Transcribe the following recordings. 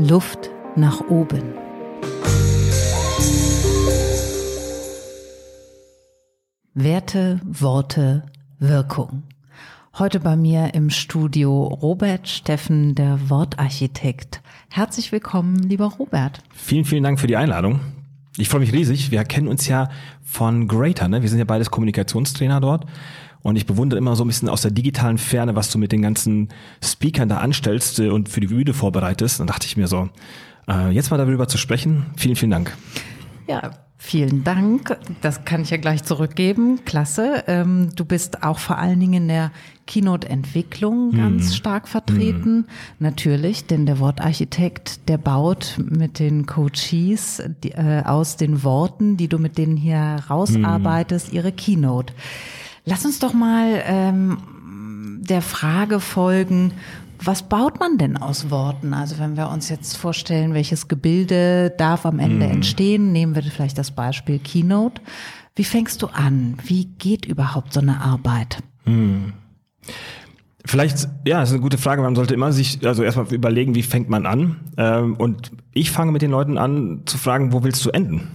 Luft nach oben. Werte, Worte, Wirkung. Heute bei mir im Studio Robert Steffen, der Wortarchitekt. Herzlich willkommen, lieber Robert. Vielen, vielen Dank für die Einladung. Ich freue mich riesig. Wir kennen uns ja von Greater, ne? Wir sind ja beides Kommunikationstrainer dort. Und ich bewundere immer so ein bisschen aus der digitalen Ferne, was du mit den ganzen Speakern da anstellst äh, und für die Bühne vorbereitest. Dann dachte ich mir so, äh, jetzt mal darüber zu sprechen. Vielen, vielen Dank. Ja, Vielen Dank. Das kann ich ja gleich zurückgeben. Klasse. Ähm, du bist auch vor allen Dingen in der Keynote-Entwicklung ganz mm. stark vertreten. Mm. Natürlich, denn der Wortarchitekt, der baut mit den Coaches die, äh, aus den Worten, die du mit denen hier rausarbeitest, mm. ihre Keynote. Lass uns doch mal ähm, der Frage folgen, was baut man denn aus Worten? Also wenn wir uns jetzt vorstellen, welches Gebilde darf am Ende mm. entstehen, nehmen wir vielleicht das Beispiel Keynote. Wie fängst du an? Wie geht überhaupt so eine Arbeit? Mm. Vielleicht, ja, das ist eine gute Frage. Man sollte immer sich, also erstmal überlegen, wie fängt man an? Ähm, und ich fange mit den Leuten an zu fragen, wo willst du enden?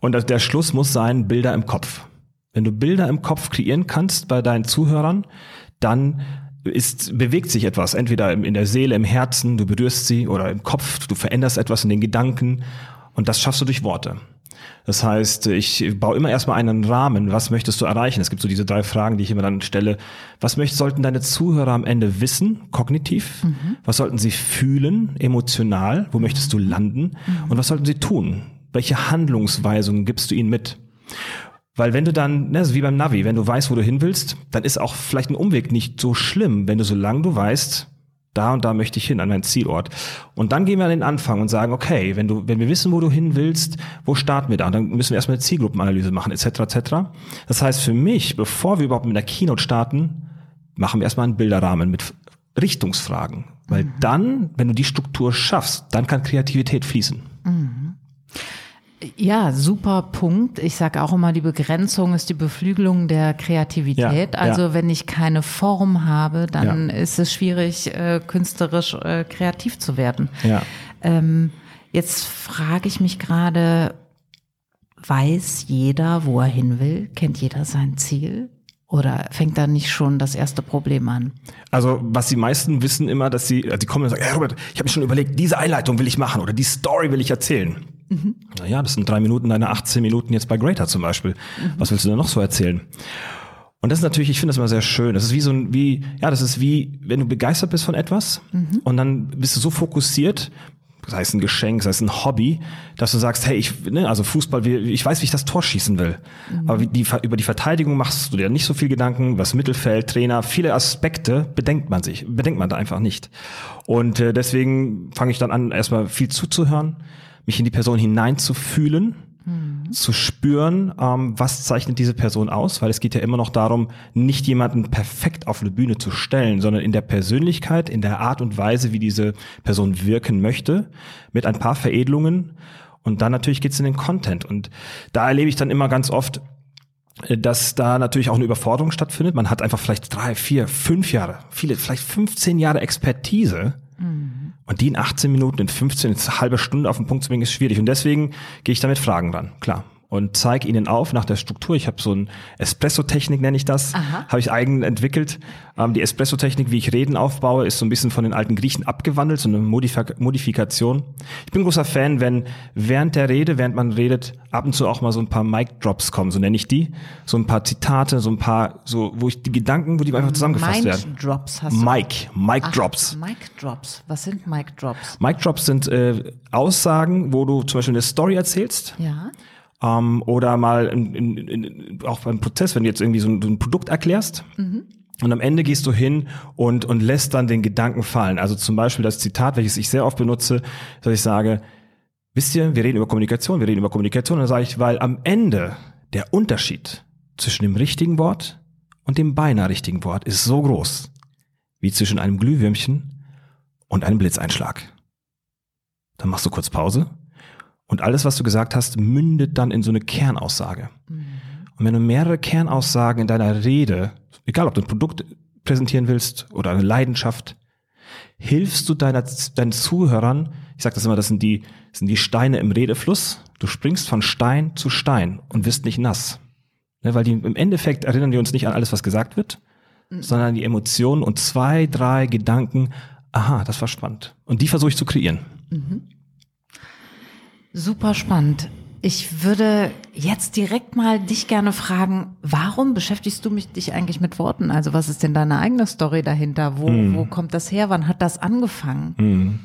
Und der Schluss muss sein, Bilder im Kopf. Wenn du Bilder im Kopf kreieren kannst bei deinen Zuhörern, dann ist, bewegt sich etwas, entweder in der Seele, im Herzen, du berührst sie oder im Kopf, du veränderst etwas in den Gedanken und das schaffst du durch Worte. Das heißt, ich baue immer erstmal einen Rahmen. Was möchtest du erreichen? Es gibt so diese drei Fragen, die ich immer dann stelle. Was möchten, sollten deine Zuhörer am Ende wissen, kognitiv? Mhm. Was sollten sie fühlen, emotional? Wo möchtest du landen? Mhm. Und was sollten sie tun? Welche Handlungsweisungen gibst du ihnen mit? Weil wenn du dann, ne, wie beim Navi, wenn du weißt, wo du hin willst, dann ist auch vielleicht ein Umweg nicht so schlimm, wenn du solange du weißt, da und da möchte ich hin, an meinen Zielort. Und dann gehen wir an den Anfang und sagen, okay, wenn du, wenn wir wissen, wo du hin willst, wo starten wir da? Und dann müssen wir erstmal eine Zielgruppenanalyse machen, etc. etc. Das heißt, für mich, bevor wir überhaupt mit der Keynote starten, machen wir erstmal einen Bilderrahmen mit Richtungsfragen. Weil mhm. dann, wenn du die Struktur schaffst, dann kann Kreativität fließen. Ja, super Punkt. Ich sage auch immer, die Begrenzung ist die Beflügelung der Kreativität. Ja, also ja. wenn ich keine Form habe, dann ja. ist es schwierig, äh, künstlerisch äh, kreativ zu werden. Ja. Ähm, jetzt frage ich mich gerade, weiß jeder, wo er hin will? Kennt jeder sein Ziel? Oder fängt da nicht schon das erste Problem an? Also, was die meisten wissen immer, dass sie, also die kommen und sagen, hey Robert, ich habe mir schon überlegt, diese Einleitung will ich machen oder die Story will ich erzählen. Mhm. Naja, das sind drei Minuten deine 18 Minuten jetzt bei Greater zum Beispiel. Mhm. Was willst du denn noch so erzählen? Und das ist natürlich, ich finde das immer sehr schön. Das ist wie so ein, wie, ja, das ist wie, wenn du begeistert bist von etwas mhm. und dann bist du so fokussiert, sei es ein Geschenk, sei es ein Hobby, dass du sagst, hey, ich, ne, also Fußball, ich weiß, wie ich das Tor schießen will. Mhm. Aber die, über die Verteidigung machst du dir nicht so viel Gedanken, was Mittelfeld, Trainer, viele Aspekte bedenkt man sich, bedenkt man da einfach nicht. Und äh, deswegen fange ich dann an, erstmal viel zuzuhören, mich in die Person hineinzufühlen, mhm. zu spüren, ähm, was zeichnet diese Person aus, weil es geht ja immer noch darum, nicht jemanden perfekt auf eine Bühne zu stellen, sondern in der Persönlichkeit, in der Art und Weise, wie diese Person wirken möchte, mit ein paar Veredelungen. Und dann natürlich geht's in den Content. Und da erlebe ich dann immer ganz oft, äh, dass da natürlich auch eine Überforderung stattfindet. Man hat einfach vielleicht drei, vier, fünf Jahre, viele, vielleicht 15 Jahre Expertise. Mhm und die in 18 Minuten, in 15, in eine halbe Stunde auf den Punkt zu bringen, ist schwierig. Und deswegen gehe ich damit Fragen ran, klar und zeige ihnen auf nach der Struktur. Ich habe so ein Espresso-Technik, nenne ich das, habe ich eigen entwickelt. Ähm, die Espresso-Technik, wie ich Reden aufbaue, ist so ein bisschen von den alten Griechen abgewandelt, so eine Modif Modifikation. Ich bin großer Fan, wenn während der Rede, während man redet, ab und zu auch mal so ein paar Mic-Drops kommen, so nenne ich die. So ein paar Zitate, so ein paar, so, wo ich die Gedanken, wo die einfach zusammengefasst werden. Mic-Drops hast du? Mic, Mic-Drops. Mic-Drops. Was sind Mic-Drops? Mic-Drops sind äh, Aussagen, wo du zum Beispiel eine Story erzählst. Ja ähm, oder mal in, in, in, auch beim Prozess, wenn du jetzt irgendwie so ein, so ein Produkt erklärst. Mhm. Und am Ende gehst du hin und, und lässt dann den Gedanken fallen. Also zum Beispiel das Zitat, welches ich sehr oft benutze, dass ich sage, wisst ihr, wir reden über Kommunikation, wir reden über Kommunikation. Und dann sage ich, weil am Ende der Unterschied zwischen dem richtigen Wort und dem beinahe richtigen Wort ist so groß, wie zwischen einem Glühwürmchen und einem Blitzeinschlag. Dann machst du kurz Pause und alles, was du gesagt hast, mündet dann in so eine Kernaussage. Mhm. Und wenn du mehrere Kernaussagen in deiner Rede, egal ob du ein Produkt präsentieren willst oder eine Leidenschaft, hilfst du deiner, deinen Zuhörern, Ich sage das immer, das sind die, das sind die Steine im Redefluss. Du springst von Stein zu Stein und wirst nicht nass. Ne, weil die, im Endeffekt erinnern die uns nicht an alles, was gesagt wird, mhm. sondern an die Emotionen und zwei, drei Gedanken. Aha, das war spannend. Und die versuche ich zu kreieren. Mhm. Super spannend. Ich würde jetzt direkt mal dich gerne fragen, warum beschäftigst du mich dich eigentlich mit Worten? Also was ist denn deine eigene Story dahinter? Wo, mm. wo kommt das her? Wann hat das angefangen?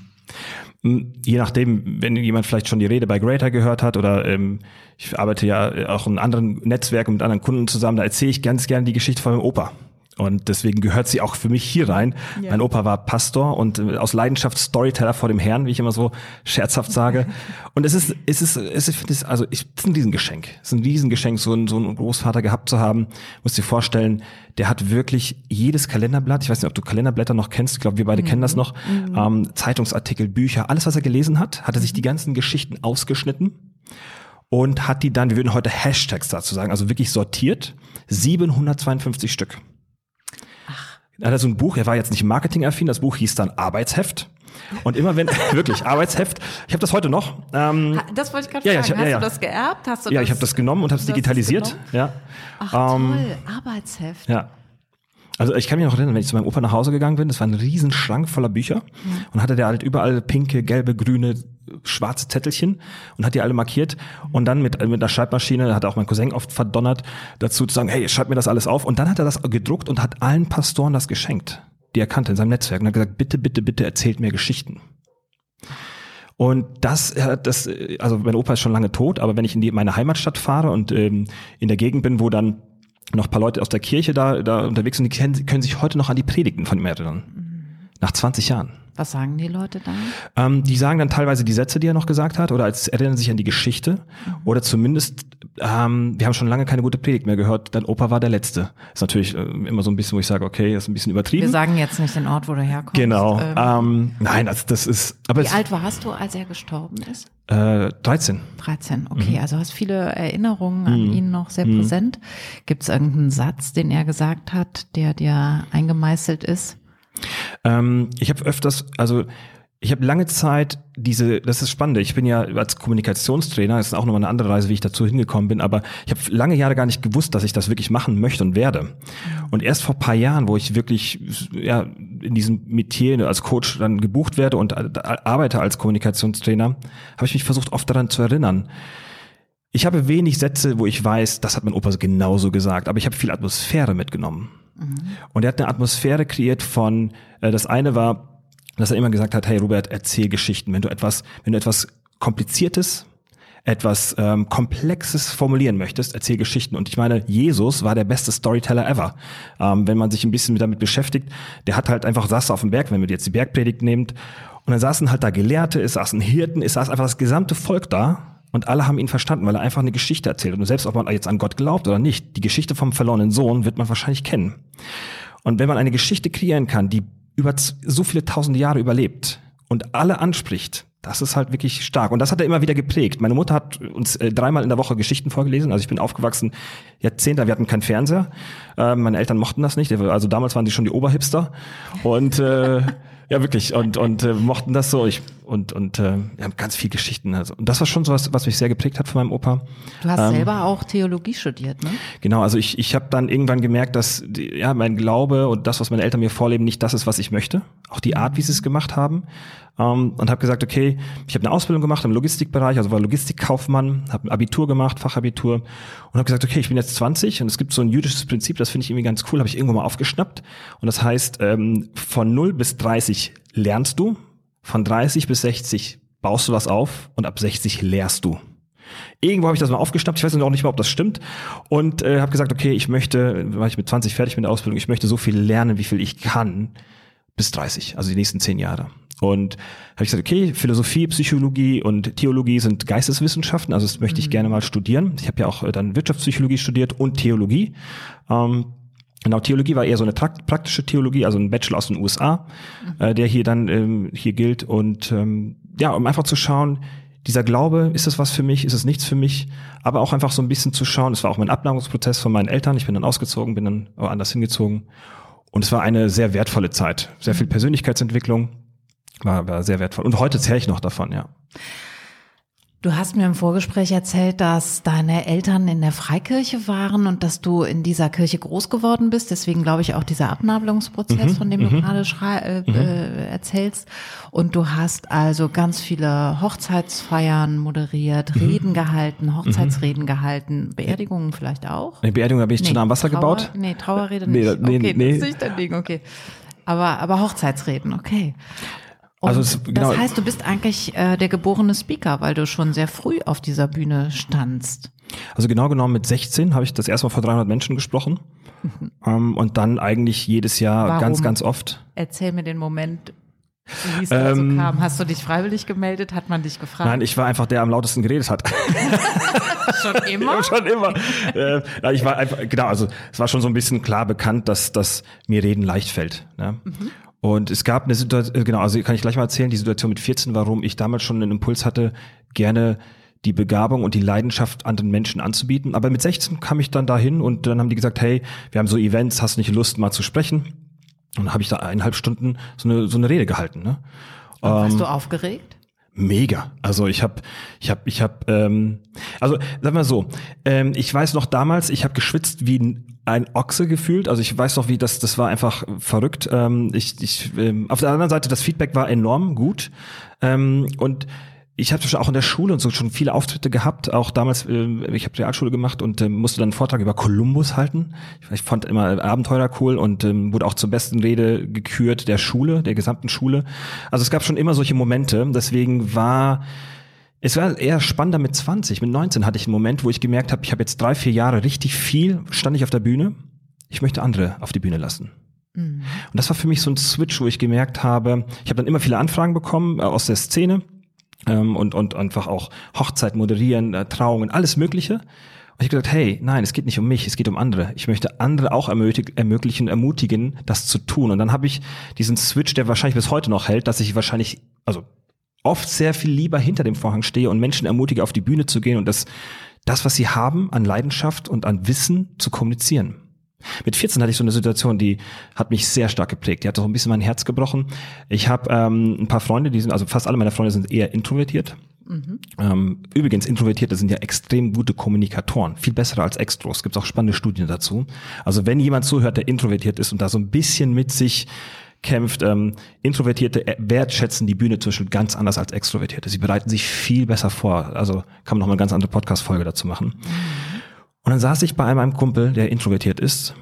Mm. Je nachdem, wenn jemand vielleicht schon die Rede bei Greater gehört hat oder ähm, ich arbeite ja auch in anderen Netzwerken mit anderen Kunden zusammen, da erzähle ich ganz gerne die Geschichte von meinem Opa. Und deswegen gehört sie auch für mich hier rein. Ja. Mein Opa war Pastor und äh, aus Leidenschaft Storyteller vor dem Herrn, wie ich immer so scherzhaft sage. Und es ist, es ist, es ist, also ich, es ist ein Riesengeschenk. Es ist ein Riesengeschenk, so einen, so einen Großvater gehabt zu haben. Muss dir vorstellen, der hat wirklich jedes Kalenderblatt, ich weiß nicht, ob du Kalenderblätter noch kennst, ich glaube, wir beide mhm. kennen das noch, mhm. ähm, Zeitungsartikel, Bücher, alles, was er gelesen hat, hat er sich die ganzen Geschichten ausgeschnitten und hat die dann, wir würden heute Hashtags dazu sagen, also wirklich sortiert, 752 Stück. Er hatte so ein Buch, er war jetzt nicht marketingaffin, das Buch hieß dann Arbeitsheft. Und immer wenn, wirklich, Arbeitsheft, ich habe das heute noch. Ähm, das wollte ich gerade ja, fragen. Ja, ich, Hast ja, du das geerbt? Hast du ja, das, ich habe das genommen und habe es digitalisiert. Ja. Ach ähm, toll, Arbeitsheft. Ja. Also ich kann mich noch erinnern, wenn ich zu meinem Opa nach Hause gegangen bin, das war ein riesen Schrank voller Bücher mhm. und hatte der halt überall pinke, gelbe, grüne, schwarze Zettelchen und hat die alle markiert und dann mit, mit einer Schreibmaschine, hat auch mein Cousin oft verdonnert, dazu zu sagen, hey, schreib mir das alles auf und dann hat er das gedruckt und hat allen Pastoren das geschenkt, die er kannte in seinem Netzwerk und hat gesagt, bitte, bitte, bitte erzählt mir Geschichten. Und das, das, also mein Opa ist schon lange tot, aber wenn ich in die, meine Heimatstadt fahre und ähm, in der Gegend bin, wo dann noch paar Leute aus der Kirche da, da unterwegs sind, die können, können sich heute noch an die Predigten von ihm erinnern. Nach 20 Jahren. Was sagen die Leute dann? Ähm, die sagen dann teilweise die Sätze, die er noch gesagt hat, oder als erinnern sich an die Geschichte, mhm. oder zumindest, ähm, wir haben schon lange keine gute Predigt mehr gehört, dein Opa war der Letzte. Ist natürlich äh, immer so ein bisschen, wo ich sage, okay, ist ein bisschen übertrieben. Wir sagen jetzt nicht den Ort, wo du herkommst. Genau. Ähm, ähm, nein, das, das ist. Aber Wie alt warst du, als er gestorben ist? Äh, 13. 13, okay. Mhm. Also hast viele Erinnerungen an mhm. ihn noch sehr mhm. präsent. Gibt es irgendeinen Satz, den er gesagt hat, der dir eingemeißelt ist? Ähm, ich habe öfters, also ich habe lange Zeit diese, das ist spannend, ich bin ja als Kommunikationstrainer, das ist auch nochmal eine andere Reise, wie ich dazu hingekommen bin, aber ich habe lange Jahre gar nicht gewusst, dass ich das wirklich machen möchte und werde. Und erst vor paar Jahren, wo ich wirklich ja, in diesem Metier als Coach dann gebucht werde und arbeite als Kommunikationstrainer, habe ich mich versucht, oft daran zu erinnern. Ich habe wenig Sätze, wo ich weiß, das hat mein Opa genauso gesagt, aber ich habe viel Atmosphäre mitgenommen. Mhm. Und er hat eine Atmosphäre kreiert von, äh, das eine war, dass er immer gesagt hat, hey Robert, erzähl Geschichten. Wenn du etwas, wenn du etwas Kompliziertes, etwas ähm, Komplexes formulieren möchtest, erzähl Geschichten. Und ich meine, Jesus war der beste Storyteller ever. Ähm, wenn man sich ein bisschen damit beschäftigt, der hat halt einfach saß auf dem Berg, wenn wir jetzt die Bergpredigt nehmt, und dann saßen halt da Gelehrte, es saßen Hirten, es saß einfach das gesamte Volk da und alle haben ihn verstanden, weil er einfach eine Geschichte erzählt. Und selbst ob man jetzt an Gott glaubt oder nicht, die Geschichte vom verlorenen Sohn wird man wahrscheinlich kennen. Und wenn man eine Geschichte kreieren kann, die über so viele tausende Jahre überlebt und alle anspricht, das ist halt wirklich stark. Und das hat er immer wieder geprägt. Meine Mutter hat uns äh, dreimal in der Woche Geschichten vorgelesen. Also ich bin aufgewachsen, Jahrzehnte, wir hatten keinen Fernseher. Äh, meine Eltern mochten das nicht. Also damals waren die schon die Oberhipster. Und äh, ja, wirklich. Und, und äh, mochten das so. Ich, und und äh, wir haben ganz viel Geschichten. Also. Und das war schon so was, was mich sehr geprägt hat von meinem Opa. Du hast ähm, selber auch Theologie studiert, ne? Genau, also ich, ich habe dann irgendwann gemerkt, dass die, ja mein Glaube und das, was meine Eltern mir vorleben, nicht das ist, was ich möchte. Auch die Art, wie sie es gemacht haben. Ähm, und habe gesagt, okay, ich habe eine Ausbildung gemacht im Logistikbereich, also war Logistikkaufmann, habe ein Abitur gemacht, Fachabitur und habe gesagt, okay, ich bin jetzt 20 und es gibt so ein jüdisches Prinzip, das finde ich irgendwie ganz cool, habe ich irgendwo mal aufgeschnappt. Und das heißt, ähm, von 0 bis 30 lernst du, von 30 bis 60 baust du was auf und ab 60 lehrst du. Irgendwo habe ich das mal aufgeschnappt, ich weiß noch nicht mal, ob das stimmt. Und äh, habe gesagt, okay, ich möchte, war ich mit 20 fertig mit der Ausbildung, ich möchte so viel lernen, wie viel ich kann, bis 30, also die nächsten zehn Jahre. Und habe ich gesagt, okay, Philosophie, Psychologie und Theologie sind Geisteswissenschaften, also das möchte ich mhm. gerne mal studieren. Ich habe ja auch äh, dann Wirtschaftspsychologie studiert und Theologie. Ähm, Genau, Theologie war eher so eine praktische Theologie, also ein Bachelor aus den USA, mhm. äh, der hier dann ähm, hier gilt. Und ähm, ja, um einfach zu schauen, dieser Glaube, ist es was für mich, ist es nichts für mich, aber auch einfach so ein bisschen zu schauen, es war auch mein Abnabelungsprozess von meinen Eltern, ich bin dann ausgezogen, bin dann anders hingezogen. Und es war eine sehr wertvolle Zeit, sehr viel mhm. Persönlichkeitsentwicklung, war, war sehr wertvoll. Und heute zähre ich noch davon, ja. Du hast mir im Vorgespräch erzählt, dass deine Eltern in der Freikirche waren und dass du in dieser Kirche groß geworden bist. Deswegen glaube ich auch dieser Abnabelungsprozess, mhm, von dem du mhm. gerade äh, mhm. äh, erzählst. Und du hast also ganz viele Hochzeitsfeiern moderiert, mhm. Reden gehalten, Hochzeitsreden gehalten, Beerdigungen vielleicht auch. Eine Beerdigung habe ich nee, zu nah am Wasser Trauer, gebaut. Nee, Trauerrede nicht. Nee, okay, nee. das ist nicht dein Ding, okay. Aber, aber Hochzeitsreden, okay. Also es, genau. Das heißt, du bist eigentlich äh, der geborene Speaker, weil du schon sehr früh auf dieser Bühne standst. Also genau genommen mit 16 habe ich das erste Mal vor 300 Menschen gesprochen mhm. ähm, und dann eigentlich jedes Jahr Warum? ganz, ganz oft. Erzähl mir den Moment, wie es ähm, so kam. Hast du dich freiwillig gemeldet? Hat man dich gefragt? Nein, ich war einfach der, der am lautesten geredet hat. schon immer? Ja, schon immer. äh, ich war einfach, genau, also es war schon so ein bisschen klar bekannt, dass, dass mir Reden leicht fällt. Ne? Mhm. Und es gab eine Situation, äh, genau, also kann ich gleich mal erzählen, die Situation mit 14, warum ich damals schon einen Impuls hatte, gerne die Begabung und die Leidenschaft anderen Menschen anzubieten. Aber mit 16 kam ich dann dahin und dann haben die gesagt, hey, wir haben so Events, hast du nicht Lust, mal zu sprechen? Und dann habe ich da eineinhalb Stunden so eine, so eine Rede gehalten. Ne? Und warst ähm, du aufgeregt? Mega. Also ich habe, ich habe, ich habe, ähm, also sag mal so, ähm, ich weiß noch damals, ich habe geschwitzt wie ein, Ochse gefühlt. Also ich weiß noch, wie das, das war einfach verrückt. Ähm, ich, ich, ähm, auf der anderen Seite, das Feedback war enorm gut ähm, und ich habe auch in der Schule und so schon viele Auftritte gehabt, auch damals, äh, ich habe Realschule gemacht und äh, musste dann einen Vortrag über Kolumbus halten. Ich, fand immer Abenteuer cool und ähm, wurde auch zur besten Rede gekürt der Schule, der gesamten Schule. Also es gab schon immer solche Momente, deswegen war es war eher spannender mit 20. Mit 19 hatte ich einen Moment, wo ich gemerkt habe, ich habe jetzt drei, vier Jahre richtig viel, stand ich auf der Bühne. Ich möchte andere auf die Bühne lassen. Mhm. Und das war für mich so ein Switch, wo ich gemerkt habe, ich habe dann immer viele Anfragen bekommen äh, aus der Szene ähm, und, und einfach auch Hochzeit moderieren, äh, Trauungen, alles Mögliche. Und ich habe gesagt, hey, nein, es geht nicht um mich, es geht um andere. Ich möchte andere auch ermöglichen, ermutigen, das zu tun. Und dann habe ich diesen Switch, der wahrscheinlich bis heute noch hält, dass ich wahrscheinlich, also oft sehr viel lieber hinter dem Vorhang stehe und Menschen ermutige, auf die Bühne zu gehen und das, das, was sie haben an Leidenschaft und an Wissen zu kommunizieren. Mit 14 hatte ich so eine Situation, die hat mich sehr stark geprägt. Die hat auch ein bisschen mein Herz gebrochen. Ich habe ähm, ein paar Freunde, die sind, also fast alle meine Freunde sind eher introvertiert. Mhm. Ähm, übrigens, Introvertierte sind ja extrem gute Kommunikatoren, viel besser als Extros. Gibt auch spannende Studien dazu. Also wenn jemand zuhört, der introvertiert ist und da so ein bisschen mit sich kämpft, ähm, Introvertierte wertschätzen die Bühne zum Beispiel ganz anders als Extrovertierte. Sie bereiten sich viel besser vor. Also kann man noch mal eine ganz andere Podcast-Folge dazu machen. Mhm. Und dann saß ich bei einem Kumpel, der introvertiert ist.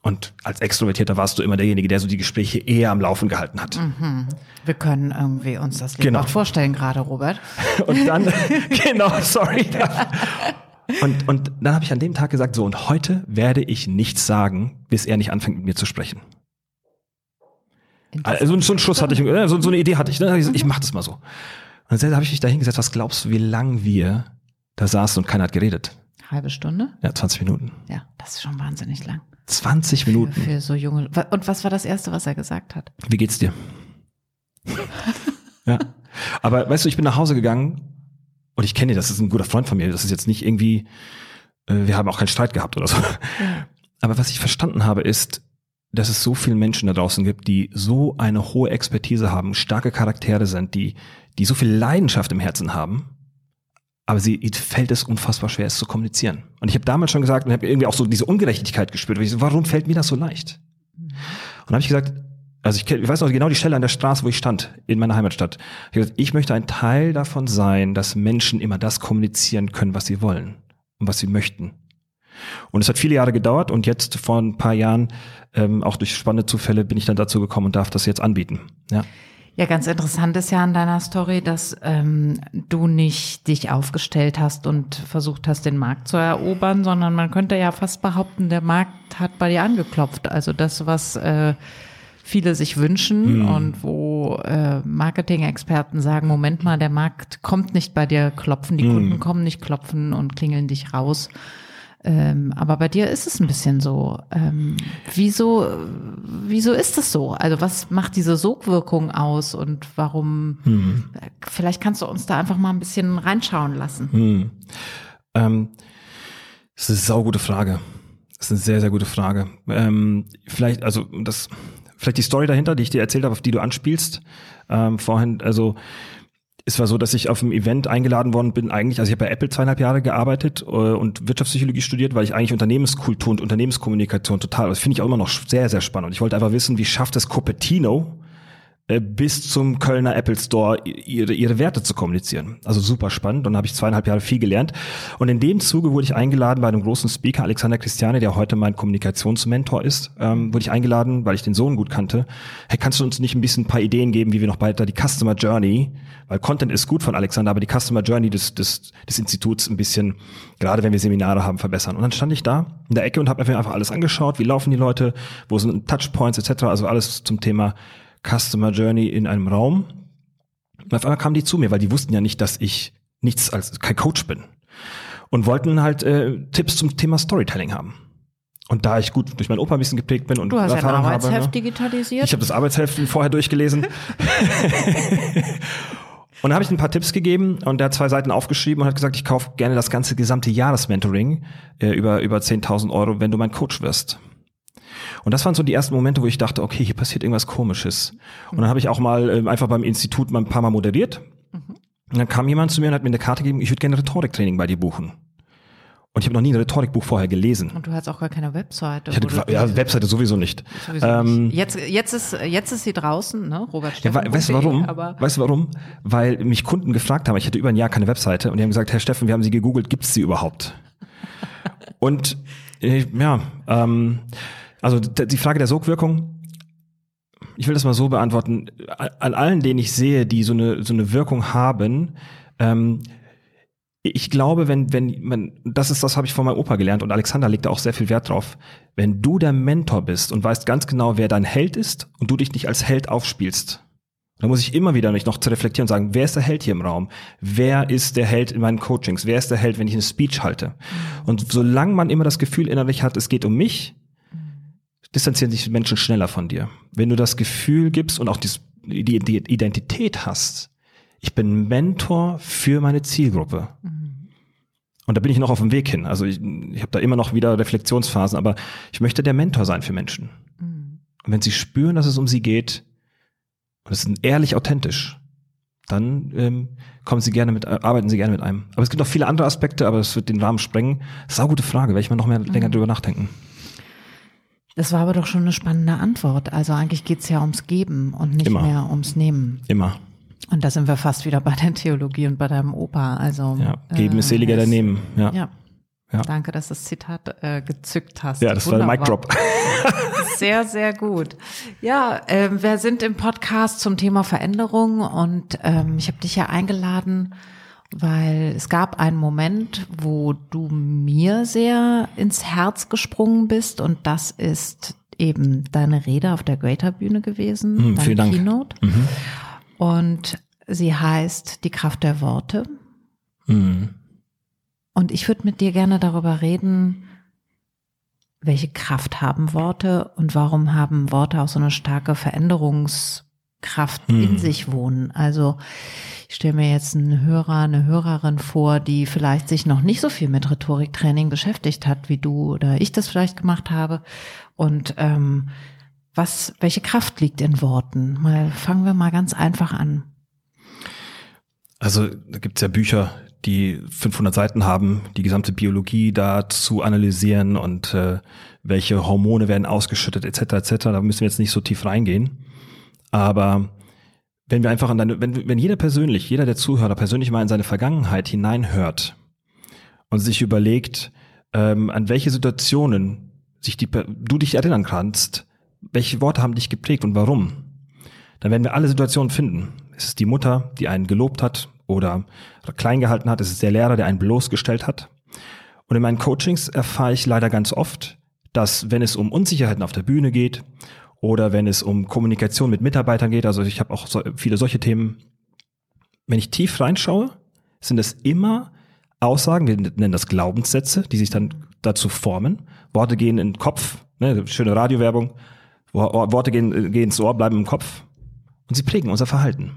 Und als Extrovertierter warst du immer derjenige, der so die Gespräche eher am Laufen gehalten hat. Mhm. Wir können irgendwie uns das genau. vorstellen gerade, Robert. Und dann, genau, sorry. Und, und dann habe ich an dem Tag gesagt, so, und heute werde ich nichts sagen, bis er nicht anfängt mit mir zu sprechen. Also so einen Schluss hatte ich, äh, so, so eine Idee hatte ich. Ne? Ich, ich mach das mal so. Und dann habe ich mich da hingesetzt, was glaubst du, wie lang wir da saßen und keiner hat geredet? Halbe Stunde? Ja, 20 Minuten. Ja, das ist schon wahnsinnig lang. 20 Minuten. Für, für so junge. Und was war das Erste, was er gesagt hat? Wie geht's dir? ja. Aber weißt du, ich bin nach Hause gegangen und ich kenne ihn, das ist ein guter Freund von mir. Das ist jetzt nicht irgendwie, äh, wir haben auch keinen Streit gehabt oder so. Ja. Aber was ich verstanden habe, ist, dass es so viele Menschen da draußen gibt, die so eine hohe Expertise haben, starke Charaktere sind, die, die so viel Leidenschaft im Herzen haben aber sie fällt es unfassbar schwer, es zu kommunizieren. Und ich habe damals schon gesagt und habe irgendwie auch so diese Ungerechtigkeit gespürt. Ich so, warum fällt mir das so leicht? Und dann habe ich gesagt, also ich, ich weiß noch genau die Stelle an der Straße, wo ich stand, in meiner Heimatstadt. Ich, gesagt, ich möchte ein Teil davon sein, dass Menschen immer das kommunizieren können, was sie wollen und was sie möchten. Und es hat viele Jahre gedauert und jetzt vor ein paar Jahren, ähm, auch durch spannende Zufälle, bin ich dann dazu gekommen und darf das jetzt anbieten. Ja. Ja, ganz interessant ist ja an deiner Story, dass ähm, du nicht dich aufgestellt hast und versucht hast, den Markt zu erobern, sondern man könnte ja fast behaupten, der Markt hat bei dir angeklopft. Also das, was äh, viele sich wünschen mhm. und wo äh, Marketing-Experten sagen, Moment mal, der Markt kommt nicht bei dir klopfen, die mhm. Kunden kommen nicht klopfen und klingeln dich raus. Ähm, aber bei dir ist es ein bisschen so. Ähm, wieso, wieso ist es so? Also was macht diese Sogwirkung aus und warum? Hm. Vielleicht kannst du uns da einfach mal ein bisschen reinschauen lassen. Hm. Ähm, das ist eine saugute Frage. Das ist eine sehr, sehr gute Frage. Ähm, vielleicht, also das vielleicht die Story dahinter, die ich dir erzählt habe, auf die du anspielst. Ähm, vorhin, also es war so, dass ich auf einem Event eingeladen worden bin, eigentlich, also ich habe bei Apple zweieinhalb Jahre gearbeitet äh, und Wirtschaftspsychologie studiert, weil ich eigentlich Unternehmenskultur und Unternehmenskommunikation total, das finde ich auch immer noch sehr, sehr spannend. Und ich wollte einfach wissen, wie schafft es Cupertino, bis zum Kölner Apple Store ihre, ihre Werte zu kommunizieren. Also super spannend und habe ich zweieinhalb Jahre viel gelernt. Und in dem Zuge wurde ich eingeladen bei einem großen Speaker, Alexander Christiane, der heute mein Kommunikationsmentor ist, ähm, wurde ich eingeladen, weil ich den Sohn gut kannte. Hey, kannst du uns nicht ein bisschen ein paar Ideen geben, wie wir noch weiter die Customer Journey, weil Content ist gut von Alexander, aber die Customer Journey des, des, des Instituts ein bisschen, gerade wenn wir Seminare haben, verbessern. Und dann stand ich da in der Ecke und habe mir einfach alles angeschaut, wie laufen die Leute, wo sind Touchpoints etc., also alles zum Thema Customer Journey in einem Raum. Und auf einmal kamen die zu mir, weil die wussten ja nicht, dass ich nichts als kein Coach bin. Und wollten halt äh, Tipps zum Thema Storytelling haben. Und da ich gut durch meinen Opa ein bisschen geprägt bin und Du hast Erfahrung Arbeitsheft habe, ne? digitalisiert. Ich habe das Arbeitsheft vorher durchgelesen. und da habe ich ein paar Tipps gegeben und der hat zwei Seiten aufgeschrieben und hat gesagt, ich kaufe gerne das ganze gesamte Jahresmentoring äh, über, über 10.000 Euro, wenn du mein Coach wirst. Und das waren so die ersten Momente, wo ich dachte, okay, hier passiert irgendwas Komisches. Und dann habe ich auch mal äh, einfach beim Institut mal ein paar Mal moderiert. Und dann kam jemand zu mir und hat mir eine Karte gegeben, ich würde gerne Rhetoriktraining bei dir buchen. Und ich habe noch nie ein Rhetorikbuch vorher gelesen. Und du hast auch gar keine Webseite. Ich hatte, ja, Webseite sowieso nicht. sowieso Ähm, nicht. Jetzt, jetzt, ist, jetzt ist sie draußen, ne? Robert Ja, Steffen. we weißt du warum? Weißt du warum? Weil mich Kunden gefragt haben, ich hatte über ein Jahr keine Webseite und die haben gesagt, Herr Steffen, wir haben Sie gegoogelt, gibt es sie überhaupt? und äh, ja, ähm, also die Frage der Sogwirkung, ich will das mal so beantworten, an allen, denen ich sehe, die so eine, so eine Wirkung haben, ähm, ich glaube, wenn, wenn man, das ist, das habe ich von meinem Opa gelernt und Alexander legt da auch sehr viel Wert drauf. Wenn du der Mentor bist und weißt ganz genau, wer dein Held ist und du dich nicht als Held aufspielst, dann muss ich immer wieder nicht noch zu reflektieren und sagen, wer ist der Held hier im Raum? Wer ist der Held in meinen Coachings? Wer ist der Held, wenn ich eine Speech halte? Und solange man immer das Gefühl innerlich hat, es geht um mich, distanzieren sich Menschen schneller von dir. Wenn du das Gefühl gibst und auch dies- die, die Identität hast, ich bin Mentor für meine Zielgruppe. Und da bin ich noch auf dem Weg hin. Also ich, ich habe da immer noch wieder Reflexionsphasen, aber ich möchte der Mentor sein für Menschen. Und wenn sie spüren, dass es um sie geht, und es ist ehrlich authentisch, dann ähm, kommen sie gerne mit, arbeiten sie gerne mit einem. Aber es gibt noch viele andere Aspekte, aber es wird den Rahmen sprengen. Sau gute Frage, werde ich mal noch mehr länger drüber nachdenken. Das war aber doch schon eine spannende Antwort. Also eigentlich geht's ja ums Geben und nicht Immer. mehr ums Nehmen. Immer. Und da sind wir fast wieder bei der Theologie und bei deinem Opa. Also Ja. Geben ist seliger es- daneben. Ja. Ja. Ja. Danke, dass du das Zitat äh, gezückt hast. Ja, das war der Mic Wunderbar. Drop. Sehr, sehr gut. Ja, ähm, wir sind im Podcast zum Thema Veränderung und ähm, ich habe dich ja eingeladen, weil es gab einen Moment, wo du mir sehr ins Herz gesprungen bist und das ist eben deine Rede auf der Greater Bühne gewesen, Hm, deine. Keynote. Und sie heißt Die Kraft der Worte. Mhm. Und ich würde mit dir gerne darüber reden, welche Kraft haben Worte und warum haben Worte auch so eine starke Veränderungskraft in Hm. sich wohnen. Also ich stelle mir jetzt einen Hörer, eine Hörerin vor, die vielleicht sich noch nicht so viel mit Rhetoriktraining beschäftigt hat, wie du oder ich das vielleicht gemacht habe. Und ähm, was, welche Kraft liegt in Worten? Mal fangen wir mal ganz einfach an. Also da gibt's ja Bücher, die 500 Seiten haben, die gesamte Biologie dazu analysieren und äh, welche Hormone werden ausgeschüttet etc. etc. Da müssen wir jetzt nicht so tief reingehen. Aber wenn wir einfach an deine, wenn, wenn jeder persönlich, jeder der Zuhörer persönlich mal in seine Vergangenheit hineinhört und sich überlegt, ähm, an welche Situationen sich die, du dich erinnern kannst, welche Worte haben dich geprägt und warum, dann werden wir alle Situationen finden. Es ist die Mutter, die einen gelobt hat oder klein gehalten hat. Es ist der Lehrer, der einen bloßgestellt hat. Und in meinen Coachings erfahre ich leider ganz oft, dass wenn es um Unsicherheiten auf der Bühne geht oder wenn es um Kommunikation mit Mitarbeitern geht, also ich habe auch so, viele solche Themen, wenn ich tief reinschaue, sind es immer Aussagen, wir nennen das Glaubenssätze, die sich dann dazu formen. Worte gehen in den Kopf, ne, schöne Radiowerbung, Wo- Worte gehen, gehen ins Ohr, bleiben im Kopf und sie prägen unser Verhalten.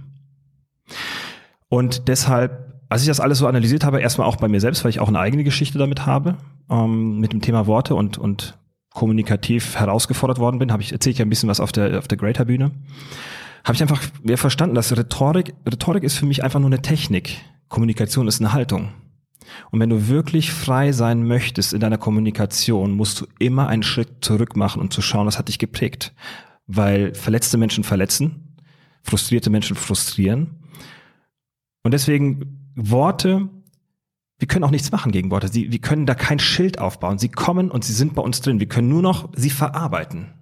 Und deshalb, als ich das alles so analysiert habe, erstmal auch bei mir selbst, weil ich auch eine eigene Geschichte damit habe, ähm, mit dem Thema Worte und, und kommunikativ herausgefordert worden bin, habe ich erzähle ich ja ein bisschen was auf der auf der Greater Bühne, habe ich einfach mehr verstanden, dass Rhetorik Rhetorik ist für mich einfach nur eine Technik. Kommunikation ist eine Haltung. Und wenn du wirklich frei sein möchtest in deiner Kommunikation, musst du immer einen Schritt zurück machen und zu schauen, was hat dich geprägt. Weil verletzte Menschen verletzen, frustrierte Menschen frustrieren. Und deswegen Worte, wir können auch nichts machen gegen Worte. Sie, wir können da kein Schild aufbauen. Sie kommen und sie sind bei uns drin. Wir können nur noch sie verarbeiten.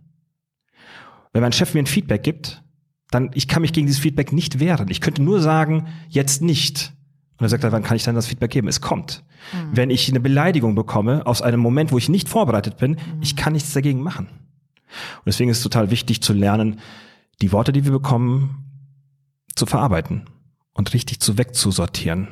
Wenn mein Chef mir ein Feedback gibt, dann, ich kann mich gegen dieses Feedback nicht wehren. Ich könnte nur sagen, jetzt nicht. Und er sagt wann kann ich dann das Feedback geben? Es kommt. Mhm. Wenn ich eine Beleidigung bekomme aus einem Moment, wo ich nicht vorbereitet bin, mhm. ich kann nichts dagegen machen. Und deswegen ist es total wichtig zu lernen, die Worte, die wir bekommen, zu verarbeiten und richtig zu wegzusortieren.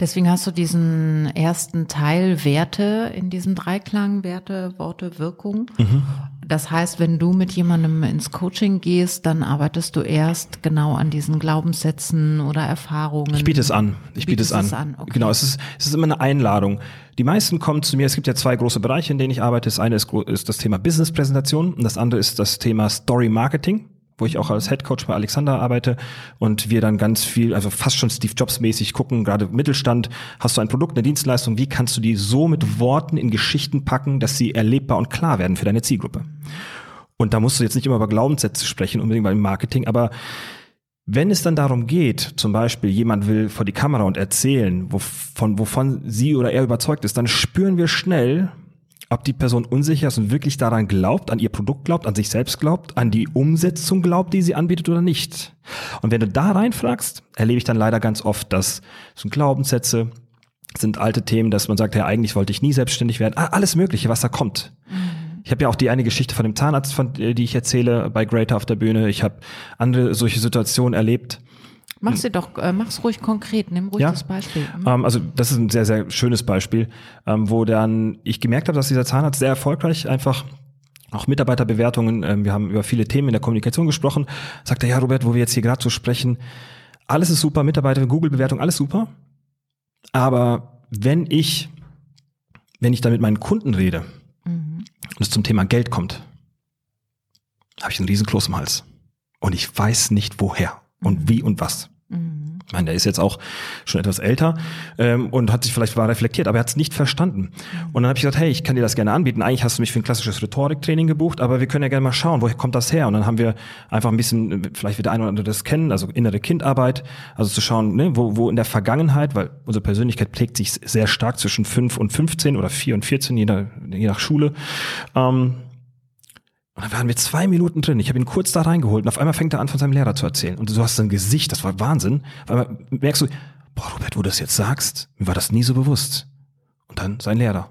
Deswegen hast du diesen ersten Teil Werte in diesem Dreiklang, Werte, Worte, Wirkung. Mhm. Das heißt, wenn du mit jemandem ins Coaching gehst, dann arbeitest du erst genau an diesen Glaubenssätzen oder Erfahrungen. Ich biete es an. Ich biete es an. Es an. Okay. Genau, es ist, es ist immer eine Einladung. Die meisten kommen zu mir, es gibt ja zwei große Bereiche, in denen ich arbeite. Das eine ist, ist das Thema Business-Präsentation und das andere ist das Thema Story-Marketing wo ich auch als Head Coach bei Alexander arbeite und wir dann ganz viel, also fast schon Steve Jobs mäßig gucken, gerade Mittelstand, hast du ein Produkt, eine Dienstleistung, wie kannst du die so mit Worten in Geschichten packen, dass sie erlebbar und klar werden für deine Zielgruppe. Und da musst du jetzt nicht immer über Glaubenssätze sprechen, unbedingt beim Marketing, aber wenn es dann darum geht, zum Beispiel jemand will vor die Kamera und erzählen, wovon, wovon sie oder er überzeugt ist, dann spüren wir schnell, ob die Person unsicher ist und wirklich daran glaubt, an ihr Produkt glaubt, an sich selbst glaubt, an die Umsetzung glaubt, die sie anbietet oder nicht. Und wenn du da reinfragst, erlebe ich dann leider ganz oft, dass es sind Glaubenssätze, sind alte Themen, dass man sagt, ja, eigentlich wollte ich nie selbstständig werden. Ah, alles Mögliche, was da kommt. Ich habe ja auch die eine Geschichte von dem Zahnarzt, von, äh, die ich erzähle bei Greater auf der Bühne. Ich habe andere solche Situationen erlebt. Mach sie doch, äh, mach's ruhig konkret, nimm ruhig ja? das Beispiel. Mhm. Also das ist ein sehr, sehr schönes Beispiel, ähm, wo dann ich gemerkt habe, dass dieser Zahnarzt sehr erfolgreich einfach auch Mitarbeiterbewertungen, ähm, wir haben über viele Themen in der Kommunikation gesprochen, sagt er, ja Robert, wo wir jetzt hier gerade so sprechen, alles ist super, Mitarbeiter, Google-Bewertung, alles super, aber wenn ich, wenn ich da mit meinen Kunden rede mhm. und es zum Thema Geld kommt, habe ich einen riesen Kloß im Hals und ich weiß nicht woher und wie und was. Ich meine, der ist jetzt auch schon etwas älter ähm, und hat sich vielleicht mal reflektiert, aber er hat es nicht verstanden. Und dann habe ich gesagt, hey, ich kann dir das gerne anbieten. Eigentlich hast du mich für ein klassisches Rhetoriktraining gebucht, aber wir können ja gerne mal schauen, woher kommt das her? Und dann haben wir einfach ein bisschen, vielleicht wird der eine oder andere das kennen, also innere Kindarbeit, also zu schauen, ne, wo, wo in der Vergangenheit, weil unsere Persönlichkeit prägt sich sehr stark zwischen 5 und 15 oder 4 und 14, je nach, je nach Schule. Ähm, und dann waren wir zwei Minuten drin. Ich habe ihn kurz da reingeholt und auf einmal fängt er an, von seinem Lehrer zu erzählen. Und du hast sein Gesicht, das war Wahnsinn. Auf einmal merkst du, boah, Robert, wo du das jetzt sagst, mir war das nie so bewusst. Und dann sein Lehrer.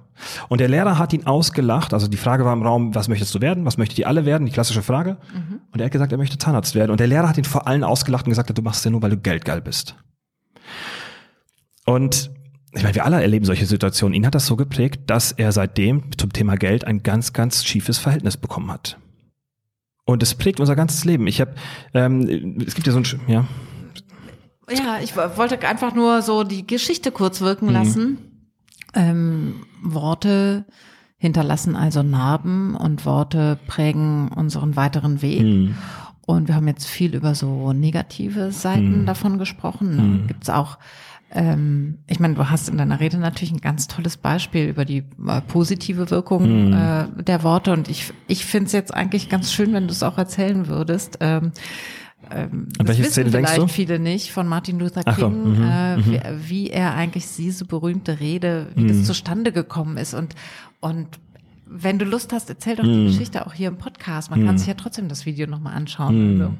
Und der Lehrer hat ihn ausgelacht. Also die Frage war im Raum, was möchtest du werden? Was möchtet ihr alle werden? Die klassische Frage. Mhm. Und er hat gesagt, er möchte Zahnarzt werden. Und der Lehrer hat ihn vor allen ausgelacht und gesagt, du machst es ja nur, weil du geldgeil bist. Und ich meine, wir alle erleben solche Situationen. Ihn hat das so geprägt, dass er seitdem zum Thema Geld ein ganz, ganz schiefes Verhältnis bekommen hat. Und es prägt unser ganzes Leben. Ich habe, ähm, es gibt ja so ein, ja. Ja, ich wollte einfach nur so die Geschichte kurz wirken mhm. lassen. Ähm, Worte hinterlassen also Narben und Worte prägen unseren weiteren Weg. Mhm. Und wir haben jetzt viel über so negative Seiten mhm. davon gesprochen. Mhm. Gibt es auch ähm, ich meine, du hast in deiner Rede natürlich ein ganz tolles Beispiel über die äh, positive Wirkung mhm. äh, der Worte und ich, ich finde es jetzt eigentlich ganz schön, wenn du es auch erzählen würdest. Ähm, ähm, das welche wissen Szene vielleicht viele nicht von Martin Luther King, so, mhm, äh, mhm. wie, wie, er eigentlich diese berühmte Rede, wie das mhm. zustande gekommen ist und und wenn du Lust hast, erzähl doch die mhm. Geschichte auch hier im Podcast. Man kann sich ja trotzdem das Video nochmal anschauen. Also.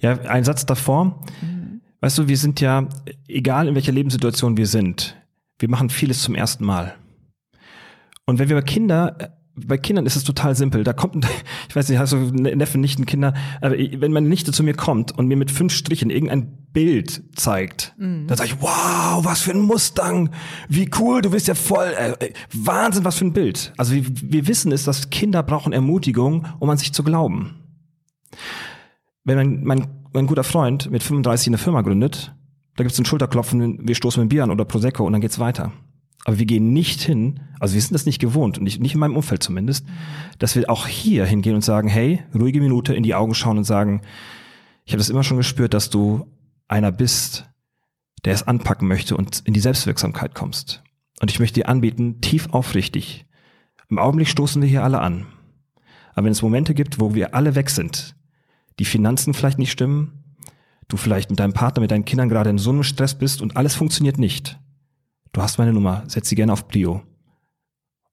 Ja, ein Satz davor. Weißt du, wir sind ja, egal in welcher Lebenssituation wir sind, wir machen vieles zum ersten Mal. Und wenn wir bei Kinder, bei Kindern ist es total simpel. Da kommt, ich weiß nicht, hast du Neffen, Nichten, Kinder, aber wenn meine Nichte zu mir kommt und mir mit fünf Strichen irgendein Bild zeigt, mhm. dann sage ich, wow, was für ein Mustang, wie cool, du bist ja voll, äh, Wahnsinn, was für ein Bild. Also wir, wir wissen es, dass Kinder brauchen Ermutigung, um an sich zu glauben. Wenn mein, mein guter Freund mit 35 eine Firma gründet, da gibt's ein Schulterklopfen, wir stoßen mit Bier an oder Prosecco und dann geht's weiter. Aber wir gehen nicht hin, also wir sind das nicht gewohnt nicht, nicht in meinem Umfeld zumindest, dass wir auch hier hingehen und sagen, hey, ruhige Minute in die Augen schauen und sagen, ich habe das immer schon gespürt, dass du einer bist, der es anpacken möchte und in die Selbstwirksamkeit kommst. Und ich möchte dir anbieten, tief aufrichtig. Im Augenblick stoßen wir hier alle an. Aber wenn es Momente gibt, wo wir alle weg sind, die Finanzen vielleicht nicht stimmen, du vielleicht mit deinem Partner, mit deinen Kindern gerade in so einem Stress bist und alles funktioniert nicht, du hast meine Nummer, setz sie gerne auf Prio.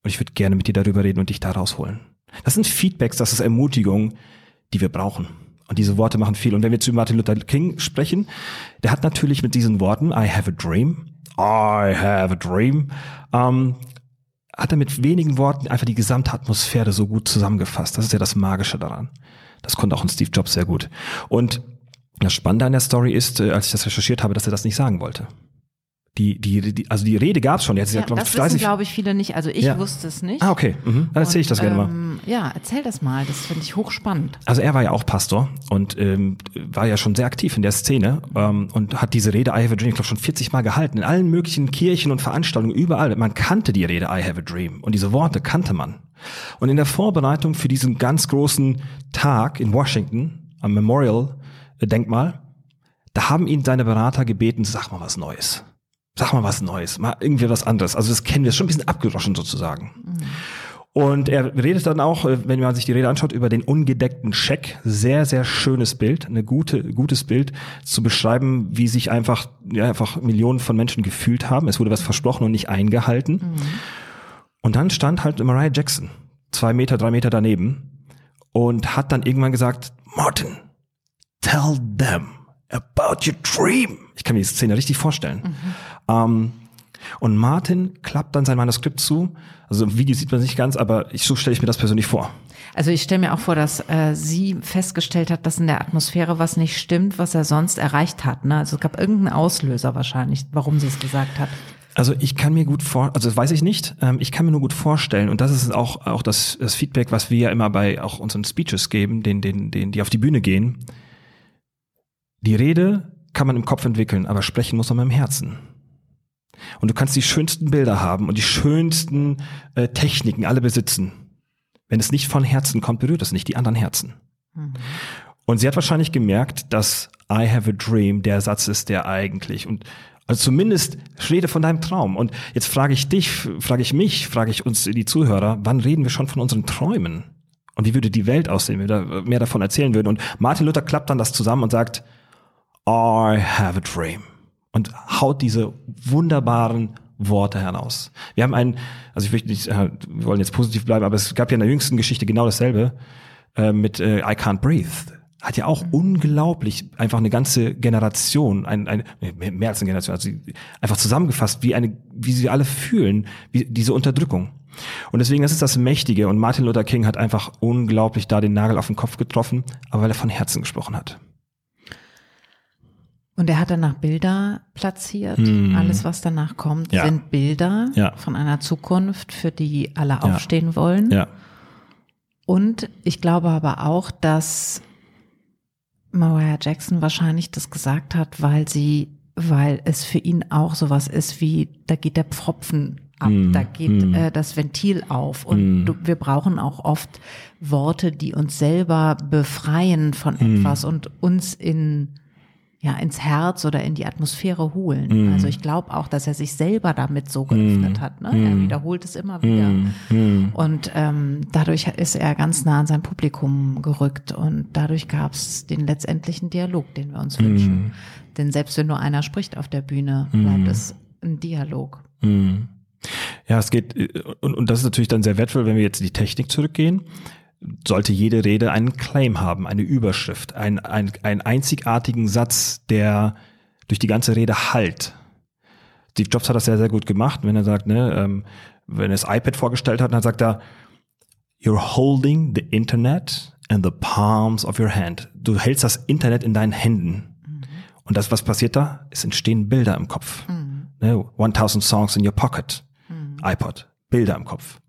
Und ich würde gerne mit dir darüber reden und dich da rausholen. Das sind Feedbacks, das ist Ermutigung, die wir brauchen. Und diese Worte machen viel. Und wenn wir zu Martin Luther King sprechen, der hat natürlich mit diesen Worten, I have a dream, I have a dream, ähm, hat er mit wenigen Worten einfach die gesamte Atmosphäre so gut zusammengefasst. Das ist ja das Magische daran. Das konnte auch ein Steve Jobs sehr gut. Und das Spannende an der Story ist, äh, als ich das recherchiert habe, dass er das nicht sagen wollte. Die, die, die, also die Rede gab es schon. Jetzt ja, glaub, das 30 wissen, glaube ich, viele nicht. Also ich ja. wusste es nicht. Ah, okay. Mhm. Dann erzähle ich das gerne ähm, mal. Ja, erzähl das mal. Das finde ich hochspannend. Also er war ja auch Pastor und ähm, war ja schon sehr aktiv in der Szene ähm, und hat diese Rede I have a dream, ich glaube, schon 40 Mal gehalten. In allen möglichen Kirchen und Veranstaltungen, überall. Man kannte die Rede I have a dream. Und diese Worte kannte man. Und in der Vorbereitung für diesen ganz großen Tag in Washington am Memorial Denkmal, da haben ihn seine Berater gebeten, sag mal was Neues. Sag mal was Neues, mal irgendwie was anderes. Also das kennen wir schon ein bisschen abgeroschen sozusagen. Mhm. Und er redet dann auch, äh, wenn man sich die Rede anschaut, über den ungedeckten Scheck. Sehr, sehr schönes Bild, eine gute, gutes Bild zu beschreiben, wie sich einfach, ja, einfach Millionen von Menschen gefühlt haben. Es wurde was versprochen und nicht eingehalten. Mhm. Und dann stand halt Mariah Jackson, zwei Meter, drei Meter daneben und hat dann irgendwann gesagt, Martin, tell them about your dream. Ich kann mir die Szene richtig vorstellen. Mhm. Ähm, und Martin klappt dann sein Manuskript zu. Also im Video sieht man nicht ganz, aber ich, so stelle ich mir das persönlich vor. Also ich stelle mir auch vor, dass äh, sie festgestellt hat, dass in der Atmosphäre was nicht stimmt, was er sonst erreicht hat. Ne? Also es gab irgendeinen Auslöser wahrscheinlich, warum sie es gesagt hat. Also ich kann mir gut vor, also das weiß ich nicht. Ähm, ich kann mir nur gut vorstellen und das ist auch auch das, das Feedback, was wir ja immer bei auch unseren Speeches geben, den den den die auf die Bühne gehen. Die Rede kann man im Kopf entwickeln, aber sprechen muss man im Herzen. Und du kannst die schönsten Bilder haben und die schönsten äh, Techniken alle besitzen. Wenn es nicht von Herzen kommt, berührt es nicht die anderen Herzen. Mhm. Und sie hat wahrscheinlich gemerkt, dass I have a dream der Satz ist, der eigentlich und also zumindest rede von deinem Traum. Und jetzt frage ich dich, frage ich mich, frage ich uns, die Zuhörer, wann reden wir schon von unseren Träumen? Und wie würde die Welt aussehen, wenn wir mehr davon erzählen würden? Und Martin Luther klappt dann das zusammen und sagt, I have a dream und haut diese wunderbaren Worte heraus. Wir haben einen, also ich möchte nicht, äh, wir wollen jetzt positiv bleiben, aber es gab ja in der jüngsten Geschichte genau dasselbe äh, mit äh, I Can't Breathe. Hat ja auch unglaublich einfach eine ganze Generation, ein, ein, mehr als eine Generation, also einfach zusammengefasst, wie eine, wie sie alle fühlen, wie diese Unterdrückung. Und deswegen, das ist das Mächtige. Und Martin Luther King hat einfach unglaublich da den Nagel auf den Kopf getroffen, aber weil er von Herzen gesprochen hat. Und er hat danach Bilder platziert. Hm. Alles, was danach kommt, ja. sind Bilder ja. von einer Zukunft, für die alle aufstehen wollen. Ja. Und ich glaube aber auch, dass Mariah Jackson wahrscheinlich das gesagt hat, weil sie, weil es für ihn auch sowas ist wie, da geht der Pfropfen ab, mm, da geht mm. äh, das Ventil auf. Und mm. du, wir brauchen auch oft Worte, die uns selber befreien von etwas und uns in ja, ins Herz oder in die Atmosphäre holen. Mm. Also ich glaube auch, dass er sich selber damit so geöffnet mm. hat. Ne? Er wiederholt es immer wieder. Mm. Und ähm, dadurch ist er ganz nah an sein Publikum gerückt und dadurch gab es den letztendlichen Dialog, den wir uns wünschen. Mm. Denn selbst wenn nur einer spricht auf der Bühne, bleibt es ein Dialog. Ja, es geht, und, und das ist natürlich dann sehr wertvoll, wenn wir jetzt in die Technik zurückgehen sollte jede Rede einen Claim haben, eine Überschrift, ein, ein, einen einzigartigen Satz, der durch die ganze Rede halt. Steve Jobs hat das sehr, sehr gut gemacht, wenn er sagt, ne, ähm, wenn er das iPad vorgestellt hat, dann sagt er, You're holding the Internet in the palms of your hand. Du hältst das Internet in deinen Händen. Mhm. Und das, was passiert da? Es entstehen Bilder im Kopf. Mhm. Ne, 1000 Songs in your pocket. Mhm. iPod. Bilder im Kopf.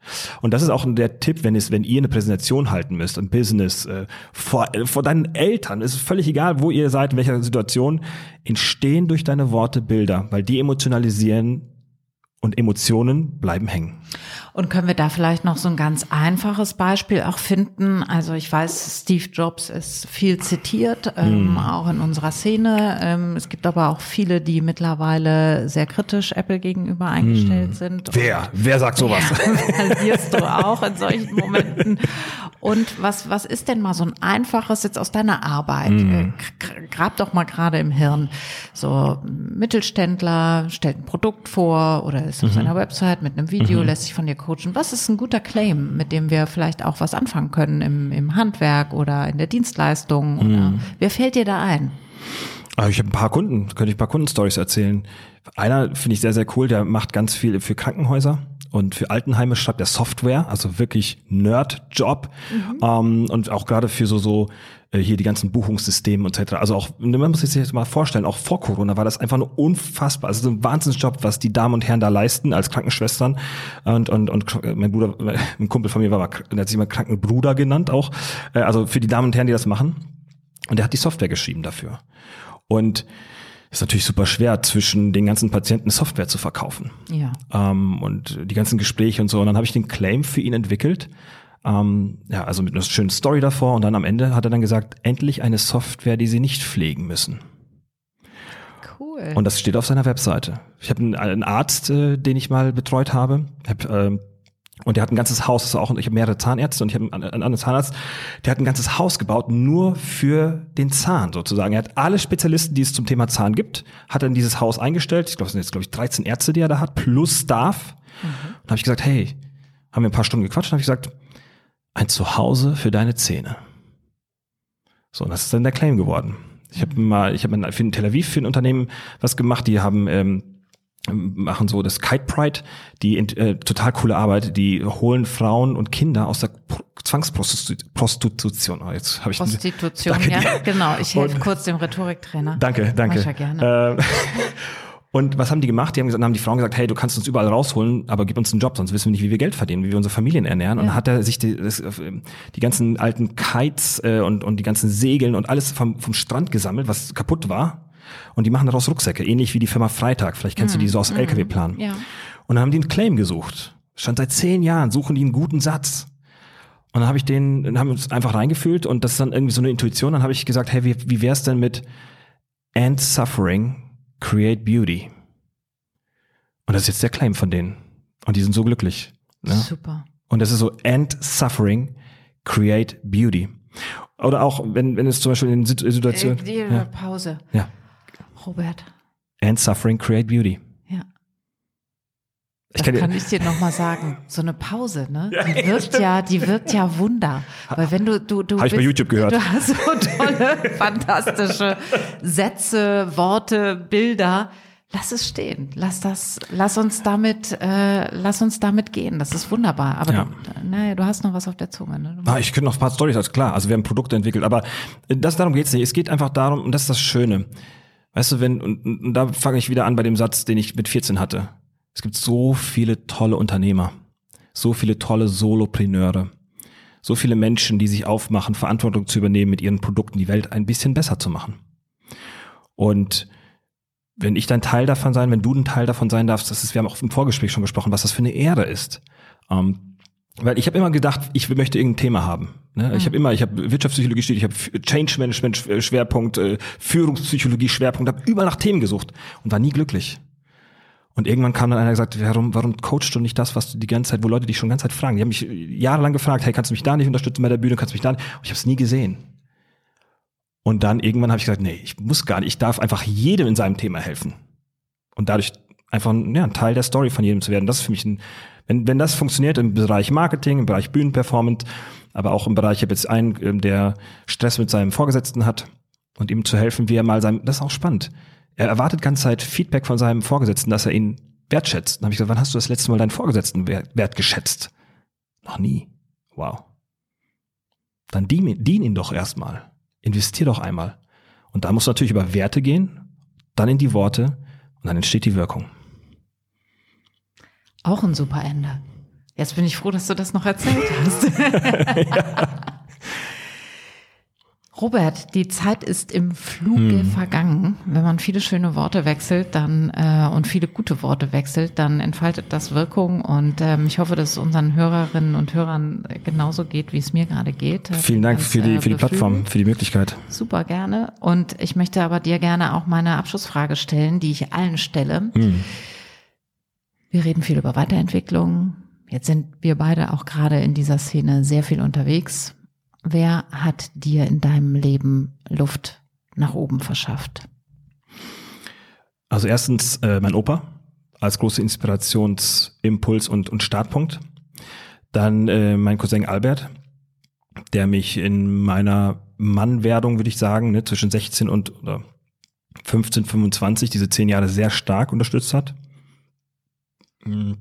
Und das ist auch der Tipp, wenn es, wenn ihr eine Präsentation halten müsst, ein Business, äh, vor, äh, vor deinen Eltern, es ist völlig egal, wo ihr seid, in welcher Situation, entstehen durch deine Worte Bilder, weil die emotionalisieren und Emotionen bleiben hängen. Und können wir da vielleicht noch so ein ganz einfaches Beispiel auch finden? Also ich weiß, Steve Jobs ist viel zitiert, ähm, mm. auch in unserer Szene. Ähm, es gibt aber auch viele, die mittlerweile sehr kritisch Apple gegenüber eingestellt mm. sind. Wer? Wer sagt sowas? Ja, du auch in solchen Momenten. Und was, was ist denn mal so ein einfaches jetzt aus deiner Arbeit? Mm. Grab doch mal gerade im Hirn. So Mittelständler stellt ein Produkt vor oder ist auf mhm. seiner Website mit einem Video, mhm. lässt sich von dir coachen. Was ist ein guter Claim, mit dem wir vielleicht auch was anfangen können im, im Handwerk oder in der Dienstleistung? Oder mhm. wer fällt dir da ein? Ich habe ein paar Kunden, könnte ich ein paar Kundenstories erzählen. Einer finde ich sehr, sehr cool, der macht ganz viel für Krankenhäuser und für Altenheime schreibt er Software, also wirklich Nerd-Job. Mhm. Ähm, und auch gerade für so, so äh, hier die ganzen Buchungssysteme etc. Also auch, man muss sich jetzt mal vorstellen, auch vor Corona war das einfach nur unfassbar. Also so ein Wahnsinnsjob, was die Damen und Herren da leisten als Krankenschwestern. Und, und, und mein Bruder, ein Kumpel von mir war mal, der hat sich mal Krankenbruder genannt auch. Äh, also für die Damen und Herren, die das machen. Und der hat die Software geschrieben dafür. Und ist natürlich super schwer, zwischen den ganzen Patienten Software zu verkaufen. Ja. Ähm, und die ganzen Gespräche und so. Und dann habe ich den Claim für ihn entwickelt. Ähm, ja, also mit einer schönen Story davor. Und dann am Ende hat er dann gesagt, endlich eine Software, die sie nicht pflegen müssen. Cool. Und das steht auf seiner Webseite. Ich habe einen, einen Arzt, äh, den ich mal betreut habe, hab, äh, und der hat ein ganzes Haus, das auch, ich habe mehrere Zahnärzte und ich habe einen anderen Zahnarzt, der hat ein ganzes Haus gebaut, nur für den Zahn sozusagen. Er hat alle Spezialisten, die es zum Thema Zahn gibt, hat er in dieses Haus eingestellt. Ich glaube, es sind jetzt, glaube ich, 13 Ärzte, die er da hat, plus Staff. Mhm. Und habe ich gesagt, hey, haben wir ein paar Stunden gequatscht und habe ich gesagt, ein Zuhause für deine Zähne. So, und das ist dann der Claim geworden. Ich habe mal, ich habe für in Tel Aviv für ein Unternehmen was gemacht, die haben ähm, machen so das Kite Pride, die äh, total coole Arbeit, die holen Frauen und Kinder aus der Zwangsprostitution. Oh, jetzt habe ich Prostitution, danke ja, dir. genau. Ich helfe kurz dem Rhetoriktrainer. Danke, danke. Ja gerne. Äh, und was haben die gemacht? Die haben, gesagt, haben die Frauen gesagt, hey, du kannst uns überall rausholen, aber gib uns einen Job, sonst wissen wir nicht, wie wir Geld verdienen, wie wir unsere Familien ernähren. Ja. Und dann hat er sich die, das, die ganzen alten Kites äh, und, und die ganzen Segeln und alles vom, vom Strand gesammelt, was kaputt war und die machen daraus Rucksäcke, ähnlich wie die Firma Freitag. Vielleicht kennst mm. du die so aus mm. LKW-Plan. Ja. Und dann haben die einen Claim gesucht. Stand seit zehn Jahren, suchen die einen guten Satz. Und dann habe ich den, dann haben wir uns einfach reingefühlt und das ist dann irgendwie so eine Intuition. Dann habe ich gesagt, hey, wie, wie wär's denn mit End Suffering, Create Beauty? Und das ist jetzt der Claim von denen. Und die sind so glücklich. Ne? Super. Und das ist so End Suffering, Create Beauty. Oder auch, wenn, wenn es zum Beispiel in Situationen. Äh, die ja. Pause. Ja. Robert. And suffering create beauty. Ja. Ich das kann, ich dir nochmal sagen. So eine Pause, ne? Ja, die wirkt ja, die wirkt ja Wunder. Weil wenn du, du, du. Habe ich bei YouTube gehört. Du hast so tolle, fantastische Sätze, Worte, Bilder lass es stehen, lass das, lass uns damit, äh, lass uns damit gehen. Das ist wunderbar. Aber ja. du, naja, du hast noch was auf der Zunge. Ne? Ah, ich könnte noch ein paar Storys, also klar. Also wir haben Produkte entwickelt, aber das darum geht's nicht. Es geht einfach darum, und das ist das Schöne. Weißt du, wenn und, und da fange ich wieder an bei dem Satz, den ich mit 14 hatte. Es gibt so viele tolle Unternehmer, so viele tolle Solopreneure, so viele Menschen, die sich aufmachen, Verantwortung zu übernehmen, mit ihren Produkten die Welt ein bisschen besser zu machen. Und wenn ich dann Teil davon sein, wenn du ein Teil davon sein darfst, das ist, wir haben auch im Vorgespräch schon gesprochen, was das für eine Ehre ist. Ähm, weil ich habe immer gedacht, ich möchte irgendein Thema haben. Ne? Mhm. Ich habe immer, ich habe Wirtschaftspsychologie studiert, ich habe Change Management äh, Schwerpunkt, äh, Führungspsychologie Schwerpunkt, habe überall nach Themen gesucht und war nie glücklich. Und irgendwann kam dann einer und gesagt, warum, warum coachst du nicht das, was du die ganze Zeit, wo Leute dich schon die ganze Zeit fragen? Die haben mich jahrelang gefragt, hey, kannst du mich da nicht unterstützen bei der Bühne, kannst du mich da nicht? Und ich habe es nie gesehen. Und dann irgendwann habe ich gesagt, nee, ich muss gar nicht, ich darf einfach jedem in seinem Thema helfen. Und dadurch einfach ja, ein Teil der Story von jedem zu werden. Das ist für mich ein, wenn, wenn das funktioniert im Bereich Marketing, im Bereich Bühnenperformance, aber auch im Bereich, ich habe jetzt einen, ähm, der Stress mit seinem Vorgesetzten hat und ihm zu helfen, wie er mal sein, das ist auch spannend. Er erwartet ganze Zeit Feedback von seinem Vorgesetzten, dass er ihn wertschätzt. Dann habe ich gesagt, wann hast du das letzte Mal deinen Vorgesetzten wert, wertgeschätzt? Noch nie. Wow. Dann dien, dien ihn doch erstmal. Investier doch einmal. Und da muss natürlich über Werte gehen, dann in die Worte und dann entsteht die Wirkung. Auch ein super Ende. Jetzt bin ich froh, dass du das noch erzählt hast. Robert, die Zeit ist im Fluge hm. vergangen. Wenn man viele schöne Worte wechselt, dann äh, und viele gute Worte wechselt, dann entfaltet das Wirkung. Und ähm, ich hoffe, dass es unseren Hörerinnen und Hörern genauso geht, wie es mir gerade geht. Vielen Dank für die, für die Plattform, für die Möglichkeit. Super gerne. Und ich möchte aber dir gerne auch meine Abschlussfrage stellen, die ich allen stelle. Hm. Wir reden viel über Weiterentwicklung. Jetzt sind wir beide auch gerade in dieser Szene sehr viel unterwegs. Wer hat dir in deinem Leben Luft nach oben verschafft? Also erstens äh, mein Opa als große Inspirationsimpuls und, und Startpunkt. Dann äh, mein Cousin Albert, der mich in meiner Mannwerdung, würde ich sagen, ne, zwischen 16 und oder 15, 25, diese zehn Jahre sehr stark unterstützt hat. Mhm.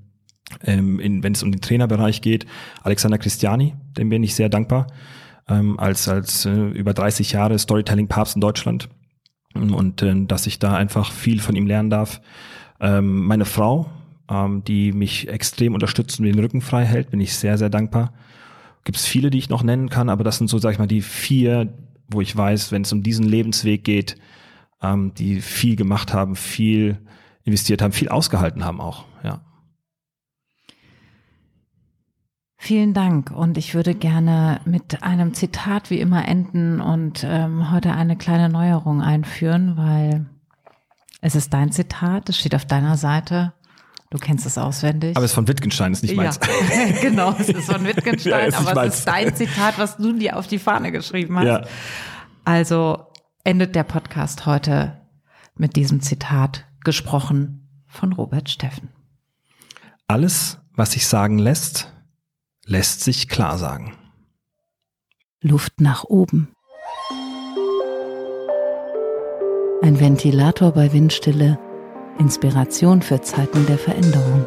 Ähm, in, wenn es um den Trainerbereich geht, Alexander Christiani, dem bin ich sehr dankbar ähm, als, als äh, über 30 Jahre Storytelling-Papst in Deutschland und äh, dass ich da einfach viel von ihm lernen darf. Ähm, meine Frau, ähm, die mich extrem unterstützt und den Rücken frei hält, bin ich sehr, sehr dankbar. Gibt es viele, die ich noch nennen kann, aber das sind so, sag ich mal, die vier, wo ich weiß, wenn es um diesen Lebensweg geht, ähm, die viel gemacht haben, viel investiert haben, viel ausgehalten haben auch, ja. Vielen Dank und ich würde gerne mit einem Zitat wie immer enden und ähm, heute eine kleine Neuerung einführen, weil es ist dein Zitat, es steht auf deiner Seite. Du kennst es auswendig. Aber es ist von Wittgenstein, ist nicht meins. Ja, genau, es ist von Wittgenstein, ja, aber meins. es ist dein Zitat, was du dir auf die Fahne geschrieben hast. Ja. Also endet der Podcast heute mit diesem Zitat, gesprochen von Robert Steffen. Alles, was sich sagen lässt, lässt sich klar sagen. Luft nach oben. Ein Ventilator bei Windstille, Inspiration für Zeiten der Veränderung.